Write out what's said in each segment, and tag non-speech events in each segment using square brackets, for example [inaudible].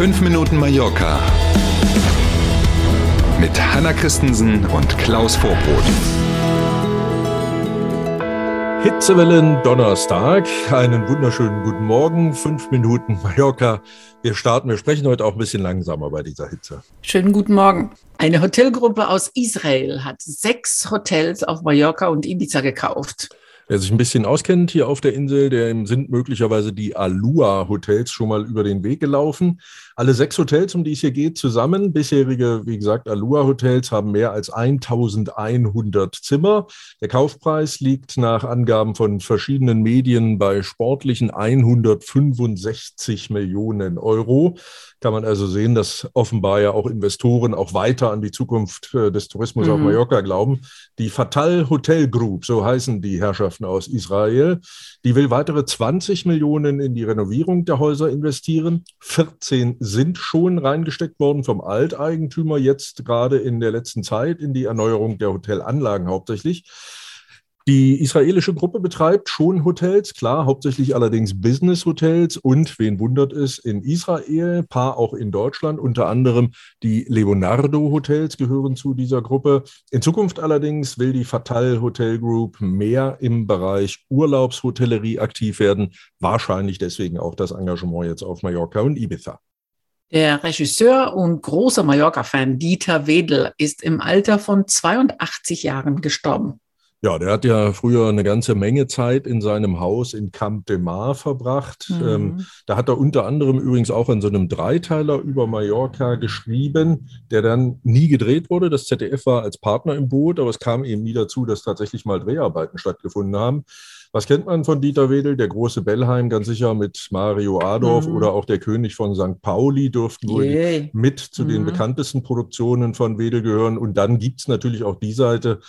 5 Minuten Mallorca mit Hanna Christensen und Klaus Vorbrot. Hitzewellen Donnerstag. Einen wunderschönen guten Morgen. Fünf Minuten Mallorca. Wir starten. Wir sprechen heute auch ein bisschen langsamer bei dieser Hitze. Schönen guten Morgen. Eine Hotelgruppe aus Israel hat sechs Hotels auf Mallorca und Ibiza gekauft. Wer sich ein bisschen auskennt hier auf der Insel, der sind möglicherweise die Alua-Hotels schon mal über den Weg gelaufen. Alle sechs Hotels, um die es hier geht, zusammen. Bisherige, wie gesagt, Alua-Hotels haben mehr als 1100 Zimmer. Der Kaufpreis liegt nach Angaben von verschiedenen Medien bei sportlichen 165 Millionen Euro kann man also sehen, dass offenbar ja auch Investoren auch weiter an die Zukunft äh, des Tourismus mhm. auf Mallorca glauben. Die Fatal Hotel Group, so heißen die Herrschaften aus Israel, die will weitere 20 Millionen in die Renovierung der Häuser investieren. 14 sind schon reingesteckt worden vom Alteigentümer, jetzt gerade in der letzten Zeit in die Erneuerung der Hotelanlagen hauptsächlich. Die israelische Gruppe betreibt schon Hotels, klar, hauptsächlich allerdings Business-Hotels und, wen wundert es, in Israel, paar auch in Deutschland, unter anderem die Leonardo-Hotels gehören zu dieser Gruppe. In Zukunft allerdings will die Fatal Hotel Group mehr im Bereich Urlaubshotellerie aktiv werden, wahrscheinlich deswegen auch das Engagement jetzt auf Mallorca und Ibiza. Der Regisseur und großer Mallorca-Fan Dieter Wedel ist im Alter von 82 Jahren gestorben. Ja, der hat ja früher eine ganze Menge Zeit in seinem Haus in Camp de Mar verbracht. Mhm. Ähm, da hat er unter anderem übrigens auch in so einem Dreiteiler über Mallorca geschrieben, der dann nie gedreht wurde. Das ZDF war als Partner im Boot, aber es kam eben nie dazu, dass tatsächlich mal Dreharbeiten stattgefunden haben. Was kennt man von Dieter Wedel? Der große Bellheim, ganz sicher mit Mario Adorf mhm. oder auch der König von St. Pauli dürften wohl yeah. mit zu mhm. den bekanntesten Produktionen von Wedel gehören. Und dann gibt's natürlich auch die Seite,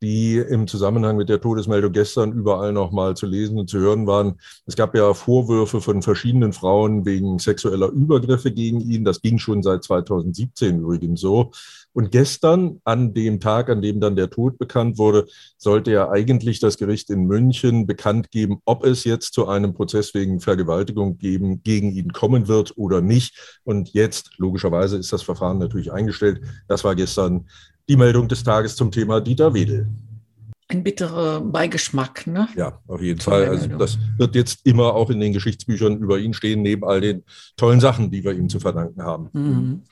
die im Zusammenhang mit der Todesmeldung gestern überall noch mal zu lesen und zu hören waren. Es gab ja Vorwürfe von verschiedenen Frauen wegen sexueller Übergriffe gegen ihn. Das ging schon seit 2017 übrigens so. Und gestern, an dem Tag, an dem dann der Tod bekannt wurde, sollte ja eigentlich das Gericht in München bekannt geben, ob es jetzt zu einem Prozess wegen Vergewaltigung geben, gegen ihn kommen wird oder nicht. Und jetzt, logischerweise, ist das Verfahren natürlich eingestellt. Das war gestern die Meldung des Tages zum Thema Dieter Wedel. Ein bitterer Beigeschmack, ne? Ja, auf jeden Fall. Also das wird jetzt immer auch in den Geschichtsbüchern über ihn stehen, neben all den tollen Sachen, die wir ihm zu verdanken haben. Mhm.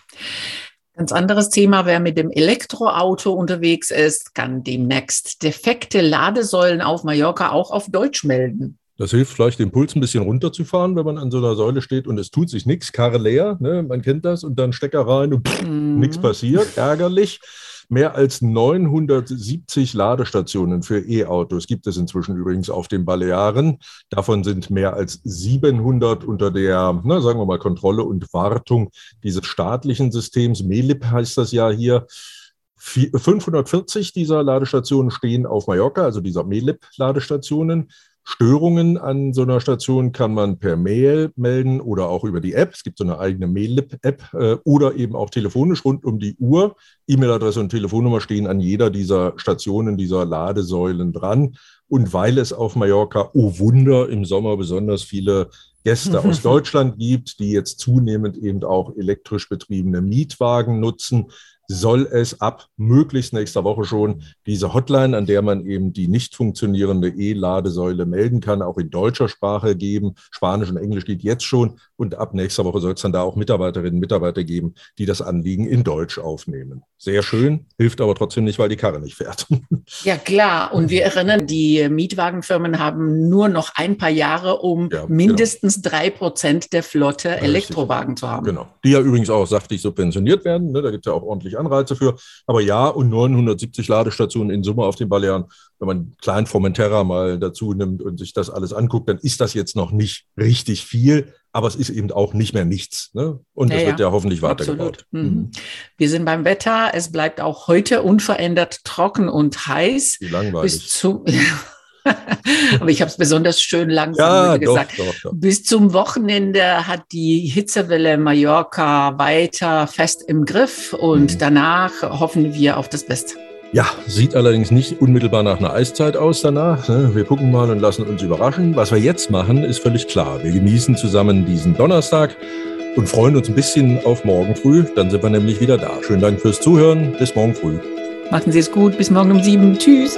Ganz anderes Thema, wer mit dem Elektroauto unterwegs ist, kann demnächst defekte Ladesäulen auf Mallorca auch auf Deutsch melden. Das hilft vielleicht, den Puls ein bisschen runterzufahren, wenn man an so einer Säule steht und es tut sich nichts, Karre leer, ne? man kennt das, und dann Stecker rein und pff, mhm. nichts passiert, ärgerlich. Mehr als 970 Ladestationen für E-Autos gibt es inzwischen übrigens auf den Balearen. Davon sind mehr als 700 unter der, na, sagen wir mal, Kontrolle und Wartung dieses staatlichen Systems. MELIP heißt das ja hier. 540 dieser Ladestationen stehen auf Mallorca, also dieser MELIP-Ladestationen. Störungen an so einer Station kann man per Mail melden oder auch über die App. Es gibt so eine eigene Mail-App äh, oder eben auch telefonisch rund um die Uhr. E-Mail-Adresse und Telefonnummer stehen an jeder dieser Stationen, dieser Ladesäulen dran. Und weil es auf Mallorca, oh Wunder, im Sommer besonders viele Gäste aus [laughs] Deutschland gibt, die jetzt zunehmend eben auch elektrisch betriebene Mietwagen nutzen, soll es ab möglichst nächster Woche schon diese Hotline, an der man eben die nicht funktionierende E-Ladesäule melden kann, auch in deutscher Sprache geben. Spanisch und Englisch geht jetzt schon. Und ab nächster Woche soll es dann da auch Mitarbeiterinnen und Mitarbeiter geben, die das Anliegen in Deutsch aufnehmen. Sehr schön, hilft aber trotzdem nicht, weil die Karre nicht fährt. [laughs] Ja, klar. Und wir erinnern, die Mietwagenfirmen haben nur noch ein paar Jahre, um ja, genau. mindestens drei genau. Prozent der Flotte Elektrowagen zu haben. Genau. Die ja übrigens auch saftig subventioniert werden. Ne? Da gibt es ja auch ordentlich Anreize für. Aber ja, und 970 Ladestationen in Summe auf den Balearen. Wenn man klein Formentera mal dazu nimmt und sich das alles anguckt, dann ist das jetzt noch nicht richtig viel. Aber es ist eben auch nicht mehr nichts. Ne? Und es ja, wird ja hoffentlich weitergebaut. Mhm. mhm. Wir sind beim Wetter. Es bleibt auch heute unverändert trocken und heiß. Wie langweilig. Bis zum [laughs] [laughs] Aber ich habe es besonders schön langsam ja, gesagt. Doch, doch, doch. Bis zum Wochenende hat die Hitzewelle Mallorca weiter fest im Griff und mhm. danach hoffen wir auf das Beste. Ja, sieht allerdings nicht unmittelbar nach einer Eiszeit aus danach. Ne? Wir gucken mal und lassen uns überraschen. Was wir jetzt machen, ist völlig klar. Wir genießen zusammen diesen Donnerstag und freuen uns ein bisschen auf morgen früh. Dann sind wir nämlich wieder da. Schönen Dank fürs Zuhören. Bis morgen früh. Machen Sie es gut. Bis morgen um sieben. Tschüss.